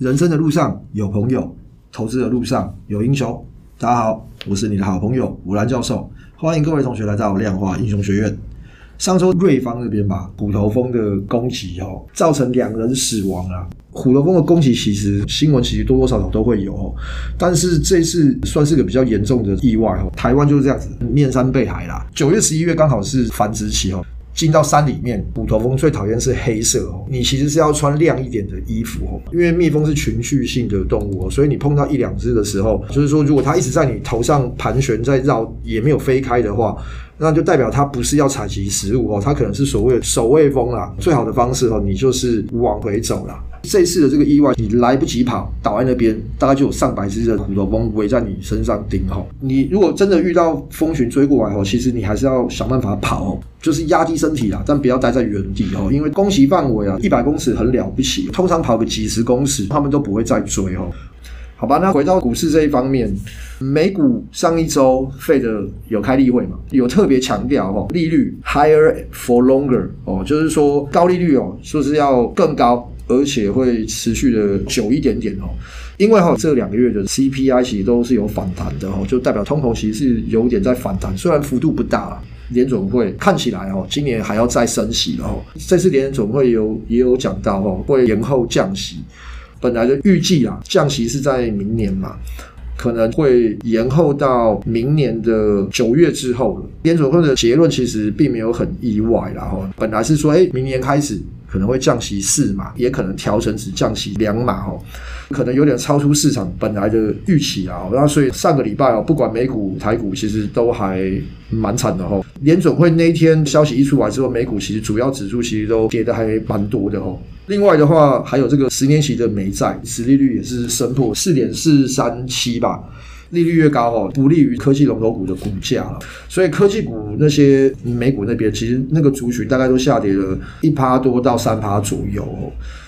人生的路上有朋友，投资的路上有英雄。大家好，我是你的好朋友吴兰教授，欢迎各位同学来到量化英雄学院。上周瑞芳那边吧，虎头蜂的攻击哦，造成两人死亡啊。虎头蜂的攻击其实新闻其实多多少少都会有，但是这次算是个比较严重的意外哦。台湾就是这样子，面山背海啦。九月、十一月刚好是繁殖期哦。进到山里面，虎头蜂最讨厌是黑色哦。你其实是要穿亮一点的衣服哦，因为蜜蜂是群聚性的动物哦，所以你碰到一两只的时候，就是说如果它一直在你头上盘旋在绕，也没有飞开的话，那就代表它不是要采集食物哦，它可能是所谓的守卫蜂啦。最好的方式哦，你就是往回走啦。这次的这个意外，你来不及跑，倒在那边，大概就有上百只的虎头蜂围在你身上叮吼。你如果真的遇到蜂群追过来吼，其实你还是要想办法跑，就是压低身体啦，但不要待在原地哦，因为攻击范围啊，一百公尺很了不起，通常跑个几十公尺，他们都不会再追哦。好吧，那回到股市这一方面，美股上一周费的有开例会嘛，有特别强调哦，利率 higher for longer 哦，就是说高利率哦，说是要更高。而且会持续的久一点点哦，因为哈这两个月的 CPI 其实都是有反弹的哦，就代表通膨其实是有点在反弹，虽然幅度不大。联准会看起来哦，今年还要再升息哦。这次联准会有也有讲到哦，会延后降息。本来就预计啊，降息是在明年嘛，可能会延后到明年的九月之后了。联储会的结论其实并没有很意外啦哈，本来是说诶，明年开始。可能会降息四码，也可能调成只降息两码哦，可能有点超出市场本来的预期啊。那所以上个礼拜哦，不管美股台股，其实都还蛮惨的哦。联准会那一天消息一出来之后，美股其实主要指数其实都跌的还蛮多的哦。另外的话，还有这个十年期的美债殖利率也是升破四点四三七吧。利率越高哦，不利于科技龙头股的股价了。所以科技股那些美股那边，其实那个族群大概都下跌了一趴多到三趴左右。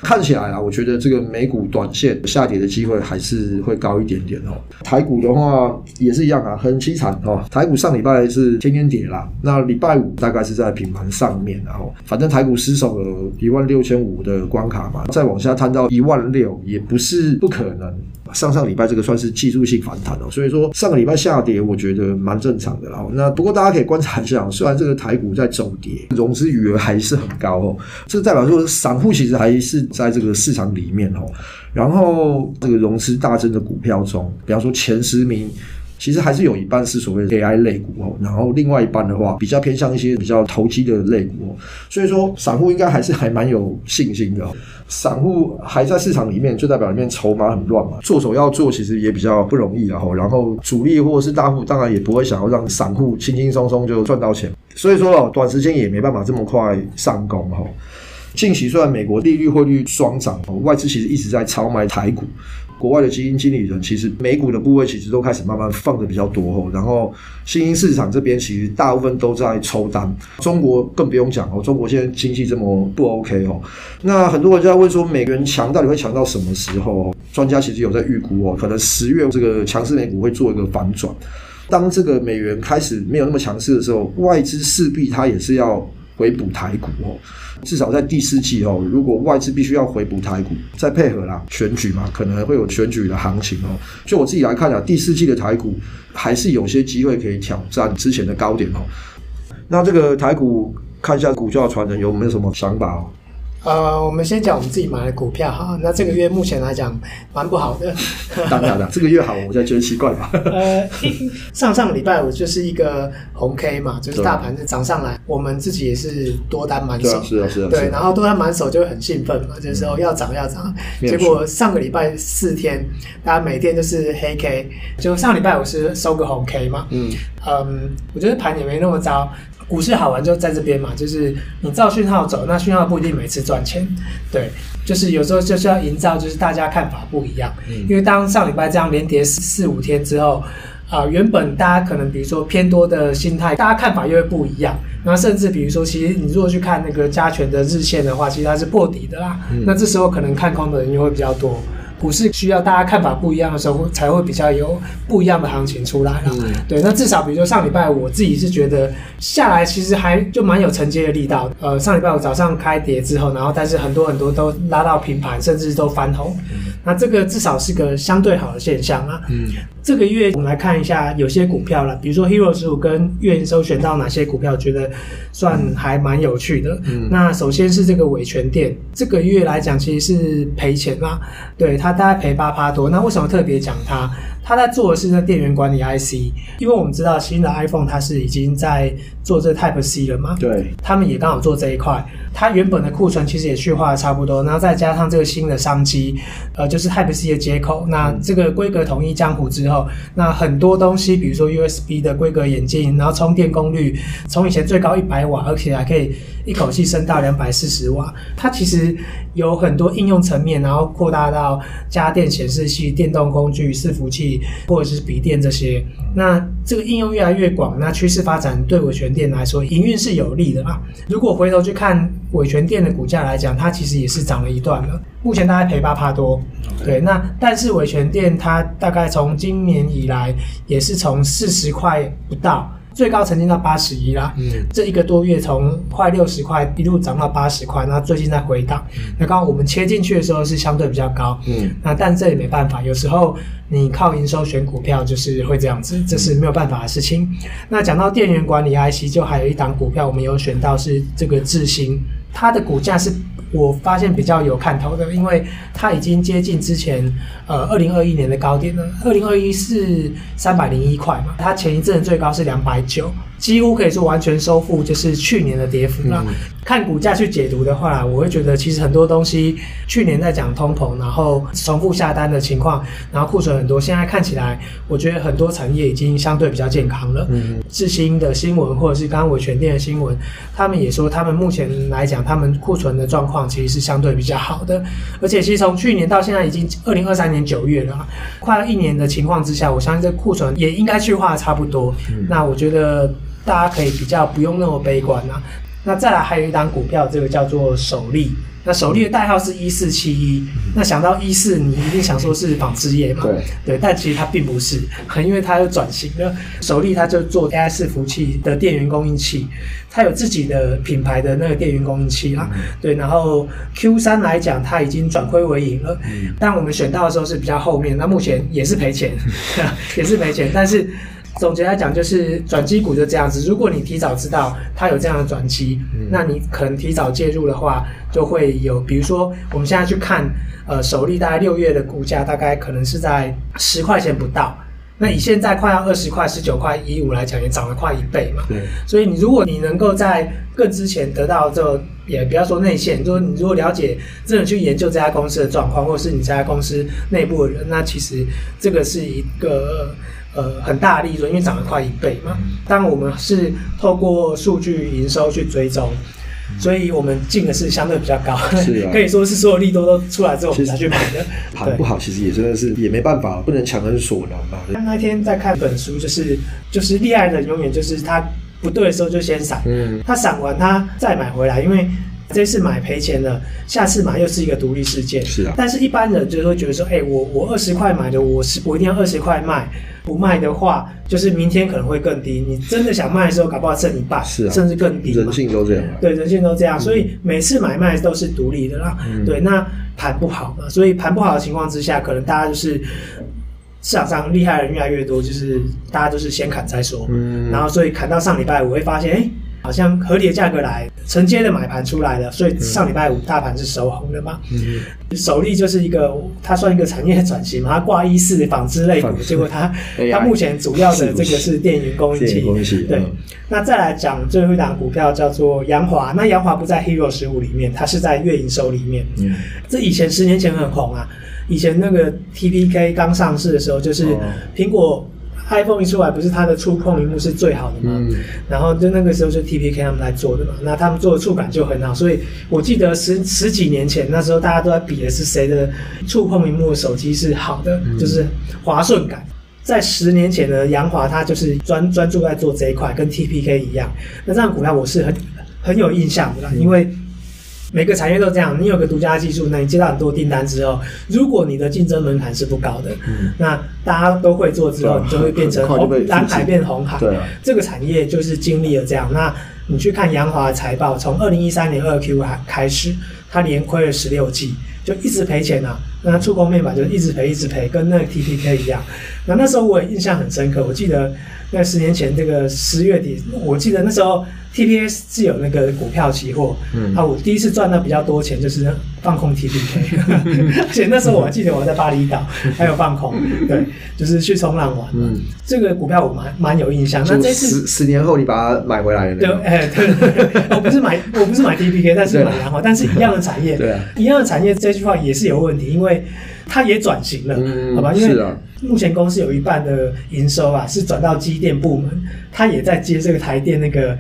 看起来啊，我觉得这个美股短线下跌的机会还是会高一点点哦。台股的话也是一样啊，很凄惨哦。台股上礼拜是天天跌啦，那礼拜五大概是在平盘上面，然后反正台股失守了一万六千五的关卡嘛，再往下探到一万六也不是不可能。上上礼拜这个算是技术性反弹哦，所以说上个礼拜下跌，我觉得蛮正常的啦。那不过大家可以观察一下，虽然这个台股在走跌，融资余额还是很高哦，这代表说散户其实还是在这个市场里面哦。然后这个融资大增的股票中，比方说前十名。其实还是有一半是所谓的 AI 类股哦，然后另外一半的话比较偏向一些比较投机的类股，所以说散户应该还是还蛮有信心的。散户还在市场里面，就代表里面筹码很乱嘛，做手要做其实也比较不容易啊。然后主力或者是大户当然也不会想要让散户轻轻松松就赚到钱，所以说，短时间也没办法这么快上攻哈。近期虽然美国利率汇率双涨，外资其实一直在超买台股。国外的基金经理人其实美股的部位其实都开始慢慢放的比较多，然后新兴市场这边其实大部分都在抽单，中国更不用讲哦，中国现在经济这么不 OK 哦，那很多人就在问说美元强到底会强到什么时候？专家其实有在预估哦，可能十月这个强势美股会做一个反转，当这个美元开始没有那么强势的时候，外资势必它也是要回补台股哦。至少在第四季哦，如果外资必须要回补台股，再配合啦选举嘛，可能会有选举的行情哦。就我自己来看啊，第四季的台股还是有些机会可以挑战之前的高点哦。那这个台股看一下股价传人有没有什么想法哦？呃，我们先讲我们自己买的股票哈。那这个月目前来讲蛮不好的。当然了，这个月好，我才觉得奇怪吧。呃，上上个礼拜五就是一个红 K 嘛，就是大盘是涨上来，我们自己也是多单满手。是啊，是啊。对，然后多单满手就会很兴奋嘛，这时候要涨要涨。结果上个礼拜四天，大家每天都是黑 K，就上礼拜五是收个红 K 嘛。嗯嗯，我觉得盘也没那么糟。股市好玩就在这边嘛，就是你照讯号走，那讯号不一定每次赚钱，对，就是有时候就是要营造，就是大家看法不一样。嗯，因为当上礼拜这样连跌四四五天之后，啊、呃，原本大家可能比如说偏多的心态，大家看法又会不一样。那甚至比如说，其实你如果去看那个加权的日线的话，其实它是破底的啦。嗯，那这时候可能看空的人又会比较多。股市需要大家看法不一样的时候，才会比较有不一样的行情出来了。嗯、对，那至少比如说上礼拜我自己是觉得下来其实还就蛮有承接的力道。呃，上礼拜我早上开跌之后，然后但是很多很多都拉到平盘，甚至都翻红。嗯、那这个至少是个相对好的现象啊。嗯，这个月我们来看一下有些股票了，比如说 Hero 十五跟月营收选到哪些股票，觉得算还蛮有趣的。嗯，那首先是这个伟诠电，这个月来讲其实是赔钱啦。对，它大概赔八趴多，那为什么特别讲它？他在做的是那电源管理 IC，因为我们知道新的 iPhone 它是已经在做这 Type C 了嘛，对，他们也刚好做这一块，它原本的库存其实也去化的差不多，然后再加上这个新的商机，呃，就是 Type C 的接口，那这个规格统一江湖之后，那很多东西，比如说 USB 的规格眼镜，然后充电功率从以前最高一百瓦，而且还可以一口气升到两百四十瓦，它其实有很多应用层面，然后扩大到家电显示器、电动工具、伺服器。或者是笔电这些，那这个应用越来越广，那趋势发展对伟全电来说营运是有利的嘛。如果回头去看伟全电的股价来讲，它其实也是涨了一段了，目前大概赔八趴多。对，那但是伟全电它大概从今年以来也是从四十块不到。最高曾经到八十一啦，嗯，这一个多月从快六十块一路涨到八十块，那最近在回档。嗯、那刚刚我们切进去的时候是相对比较高，嗯，那但这也没办法，有时候你靠营收选股票就是会这样子，这是没有办法的事情。嗯、那讲到电源管理 IC，就还有一档股票我们有选到是这个智新，它的股价是。我发现比较有看头的，因为它已经接近之前呃二零二一年的高点了。二零二一是三百零一块嘛，它前一阵最高是两百九。几乎可以说完全收复，就是去年的跌幅了。嗯、看股价去解读的话，我会觉得其实很多东西去年在讲通膨，然后重复下单的情况，然后库存很多。现在看起来，我觉得很多产业已经相对比较健康了。嗯，智新的新闻或者是刚刚我全店的新闻，他们也说他们目前来讲，他们库存的状况其实是相对比较好的。而且其实从去年到现在已经二零二三年九月了，快要一年的情况之下，我相信这库存也应该去化的差不多。嗯、那我觉得。大家可以比较不用那么悲观啊。那再来还有一档股票，这个叫做首利。那首利的代号是一四七一。那想到一四，你一定想说是纺织业嘛？对对，但其实它并不是，因为它有转型了。首利它就做 AI 伺服器的电源供应器，它有自己的品牌的那个电源供应器啦。对，然后 Q 三来讲，它已经转亏为盈了。但我们选到的时候是比较后面，那目前也是赔钱，也是赔钱，但是。总结来讲，就是转机股就这样子。如果你提早知道它有这样的转机，嗯、那你可能提早介入的话，就会有。比如说，我们现在去看，呃，首例大概六月的股价大概可能是在十块钱不到。那以现在快要二十块、十九块一五来讲，也涨了快一倍嘛。对。所以你如果你能够在更之前得到这个，也不要说内线，就是你如果了解，真的去研究这家公司的状况，或者是你这家公司内部的人，那其实这个是一个。呃，很大的利润，因为涨了快一倍嘛。当我们是透过数据营收去追踪，所以我们进的是相对比较高，是啊，可以说是所有利多都出来之后我们才去买的。盘不好，其实也真的是也没办法，不能强人所难嘛。那天在看本书，就是就是厉害的人永远就是他不对的时候就先闪，嗯，他闪完他再买回来，因为。这次买赔钱了，下次买又是一个独立事件。是啊，但是一般人就会觉得说，哎、欸，我我二十块买的，我是我一定要二十块卖，不卖的话，就是明天可能会更低。你真的想卖的时候，搞不好剩一半，是啊，甚至更低。人性都这样。对，人性都这样，所以每次买卖都是独立的啦。嗯、对，那盘不好嘛，所以盘不好的情况之下，可能大家就是市场上厉害的人越来越多，就是大家都是先砍再说。嗯，然后所以砍到上礼拜，五会发现，哎、欸。好像合理的价格来承接的买盘出来了，所以上礼拜五大盘是收红的嘛。嗯，首例就是一个，它算一个产业转型嘛，它挂一四纺织类股，结果它 它目前主要的这个是电源供应器。对，那再来讲最后一档股票叫做杨华，那杨华不在 Hero 十五里面，它是在月营收里面。嗯，这以前十年前很红啊，以前那个 TPK 刚上市的时候，就是苹果。iPhone 一出来，不是它的触控屏幕是最好的吗？嗯、然后就那个时候就 TPK 他们来做的嘛，那他们做的触感就很好，所以我记得十十几年前那时候大家都在比的是谁的触控屏幕的手机是好的，嗯、就是滑顺感。在十年前的杨华，他就是专专注在做这一块，跟 TPK 一样。那这样股票我是很很有印象的啦，嗯、因为每个产业都这样，你有个独家技术，那你接到很多订单之后，如果你的竞争门槛是不高的，嗯，那大家都会做之后，你就会变成 红蓝海变红海。对啊，这个产业就是经历了这样。那你去看阳华的财报，从二零一三年二 Q 还开始，它连亏了十六季，就一直赔钱啊。那触控面板就一直赔，一直赔，跟那个 TPK 一样。那那时候我也印象很深刻，我记得那十年前这个十月底，我记得那时候 TPS 是有那个股票期货，嗯，啊，我第一次赚到比较多钱就是放空 TPK，而且那时候我还记得我在巴厘岛还有放空，对，就是去冲浪玩，嗯，这个股票我蛮蛮有印象。那这次十十年后你把它买回来了，对，哎，对，我不是买我不是买 TPK，但是买然后，但是一样的产业，对啊，一样的产业，这句话也是有问题，因为。它也转型了，嗯、好吧？因为目前公司有一半的营收啊是转到机电部门，它也在接这个台电那个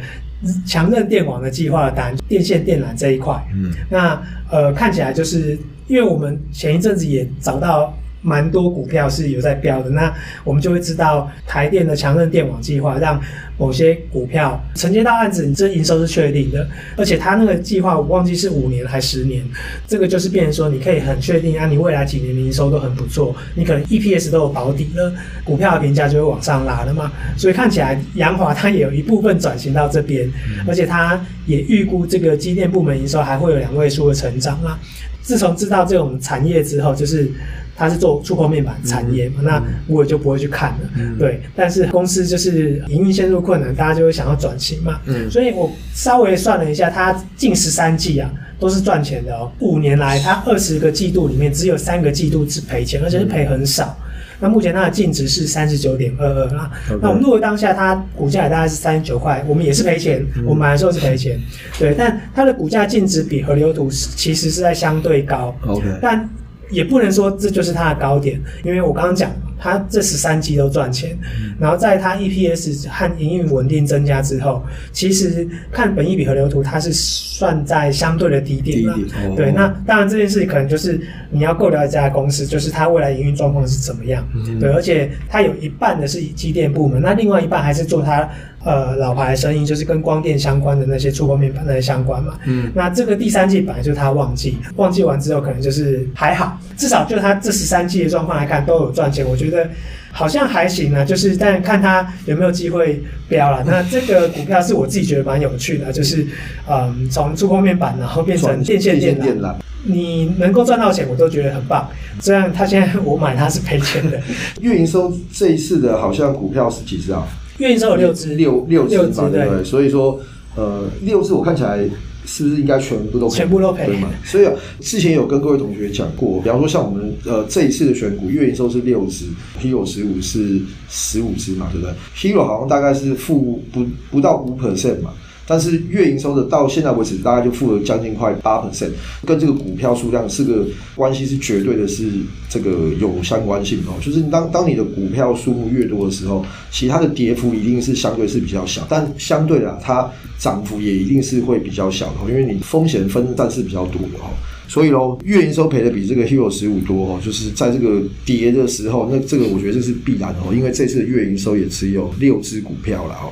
强韧电网的计划的单，电线电缆这一块。嗯，那呃看起来就是因为我们前一阵子也找到。蛮多股票是有在飙的，那我们就会知道台电的强韧电网计划让某些股票承接到案子，你这营收是确定的，而且他那个计划我忘记是五年还十年，这个就是变成说你可以很确定啊，你未来几年的营收都很不错，你可能 EPS 都有保底了，股票的评价就会往上拉了嘛。所以看起来阳华它也有一部分转型到这边，而且它也预估这个机电部门营收还会有两位数的成长啊。自从知道这种产业之后，就是。他是做触控面板产业嘛，嗯、那我也就不会去看了。嗯、对，但是公司就是营运陷入困难，大家就会想要转型嘛。嗯，所以我稍微算了一下，它近十三季啊都是赚钱的哦。五年来，它二十个季度里面只有三个季度只赔钱，而且是赔很少。嗯、那目前它的净值是三十九点二二啦。那我们如果当下它股价也大概是三十九块，我们也是赔钱。嗯、我们买的时候是赔钱。对，但它的股价净值比河流图其实是在相对高。OK，但。也不能说这就是它的高点，因为我刚刚讲，它这十三季都赚钱，然后在它 EPS 和营运稳定增加之后，其实看本益比河流图，它是算在相对的低点了。对，那当然这件事可能就是你要够了解这家公司，就是它未来营运状况是怎么样。对，而且它有一半的是以机电部门，那另外一半还是做它。呃，老牌的生意就是跟光电相关的那些触控面板那些相关嘛。嗯，那这个第三季本来就是他旺季，旺季完之后可能就是还好，至少就他这十三季的状况来看都有赚钱，我觉得好像还行啊。就是但看他有没有机会飙了。那这个股票是我自己觉得蛮有趣的，就是嗯，从触控面板然后变成电线电缆，你能够赚到钱，我都觉得很棒。虽然他现在我买它是赔钱的。月营收这一次的好像股票是几只啊？月营收有六只，六六只嘛，对不对？所以说，呃，六只我看起来是不是应该全部都全部都赔嘛？所以啊，之前有跟各位同学讲过，比方说像我们呃这一次的选股，月营收是六只，Hero 十五是十五只嘛，对不对？Hero 好像大概是负不不到五 percent 嘛。但是月营收的到现在为止，大概就负了将近快八 percent，跟这个股票数量是个关系是绝对的，是这个有相关性哦。就是当当你的股票数目越多的时候，其他的跌幅一定是相对是比较小，但相对的它涨幅也一定是会比较小的，因为你风险分散是比较多的哦。所以喽，月营收赔的比这个 Hero 十五多哦，就是在这个跌的时候，那这个我觉得这是必然哦，因为这次的月营收也只有六只股票了哦。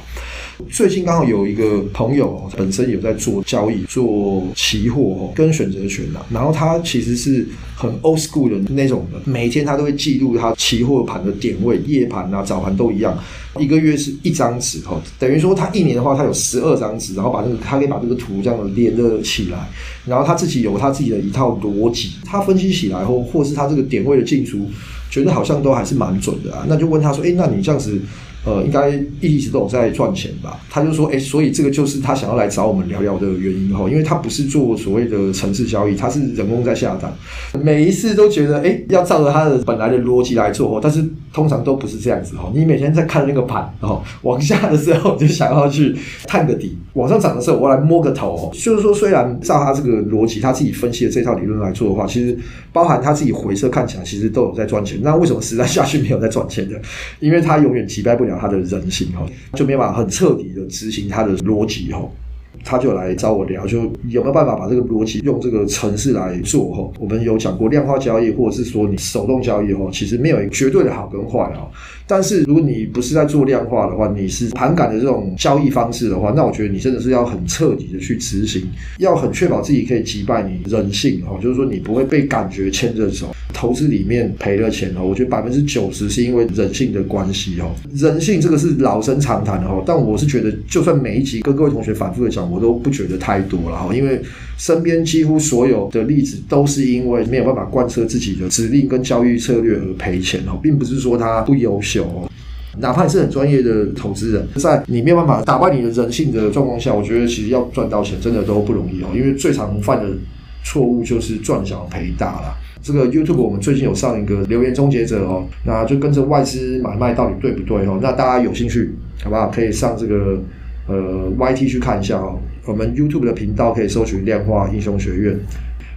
最近刚好有一个朋友本身有在做交易，做期货跟选择权的，然后他其实是很 old school 的那种的，每天他都会记录他期货盘的点位，夜盘啊、早盘都一样，一个月是一张纸哦，等于说他一年的话，他有十二张纸，然后把这个他可以把这个图这样的连着起来，然后他自己有他自己的一套逻辑，他分析起来后，或是他这个点位的进出，觉得好像都还是蛮准的啊，那就问他说，哎，那你这样子？呃，应该一直都有在赚钱吧？他就说，哎、所以这个就是他想要来找我们聊聊的原因哈，因为他不是做所谓的程式交易，他是人工在下单，每一次都觉得，哎、要照着他的本来的逻辑来做哦，但是通常都不是这样子哈。你每天在看那个盘，然后往下的时候就想要去探个底，往上涨的时候我来摸个头。就是说，虽然照他这个逻辑，他自己分析的这套理论来做的话，其实包含他自己回撤看起来，其实都有在赚钱。那为什么实在下去没有在赚钱的？因为他永远击败不了。他的人性哈，就没办法很彻底的执行他的逻辑哈。他就来找我聊，就有没有办法把这个逻辑用这个程式来做哈。我们有讲过量化交易，或者是说你手动交易哈，其实没有绝对的好跟坏哈。但是如果你不是在做量化的话，你是盘感的这种交易方式的话，那我觉得你真的是要很彻底的去执行，要很确保自己可以击败你人性哈，就是说你不会被感觉牵着走。投资里面赔了钱哈，我觉得百分之九十是因为人性的关系哈。人性这个是老生常谈的哈，但我是觉得，就算每一集跟各位同学反复的讲，我都不觉得太多了哈，因为身边几乎所有的例子都是因为没有办法贯彻自己的指令跟交易策略而赔钱哦，并不是说他不优秀哦。哪怕你是很专业的投资人，在你没有办法打败你的人性的状况下，我觉得其实要赚到钱真的都不容易哦，因为最常犯的错误就是赚小赔大了。这个 YouTube 我们最近有上一个留言终结者哦，那就跟着外资买卖到底对不对哦？那大家有兴趣好不好？可以上这个呃 YT 去看一下哦。我们 YouTube 的频道可以搜寻量化英雄学院。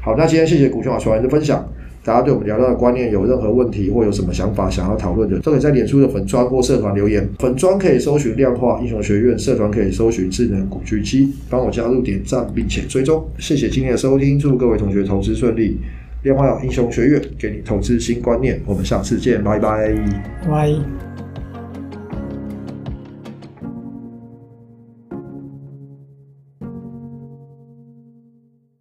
好，那今天谢谢股权法传人的分享。大家对我们聊到的观念有任何问题或有什么想法想要讨论的，都可以在脸书的粉专或社团留言。粉专可以搜寻量化英雄学院，社团可以搜寻智能古巨基，帮我加入点赞并且追踪。谢谢今天的收听，祝各位同学投资顺利。量化英雄学院给你投资新观念，我们下次见，拜拜。拜。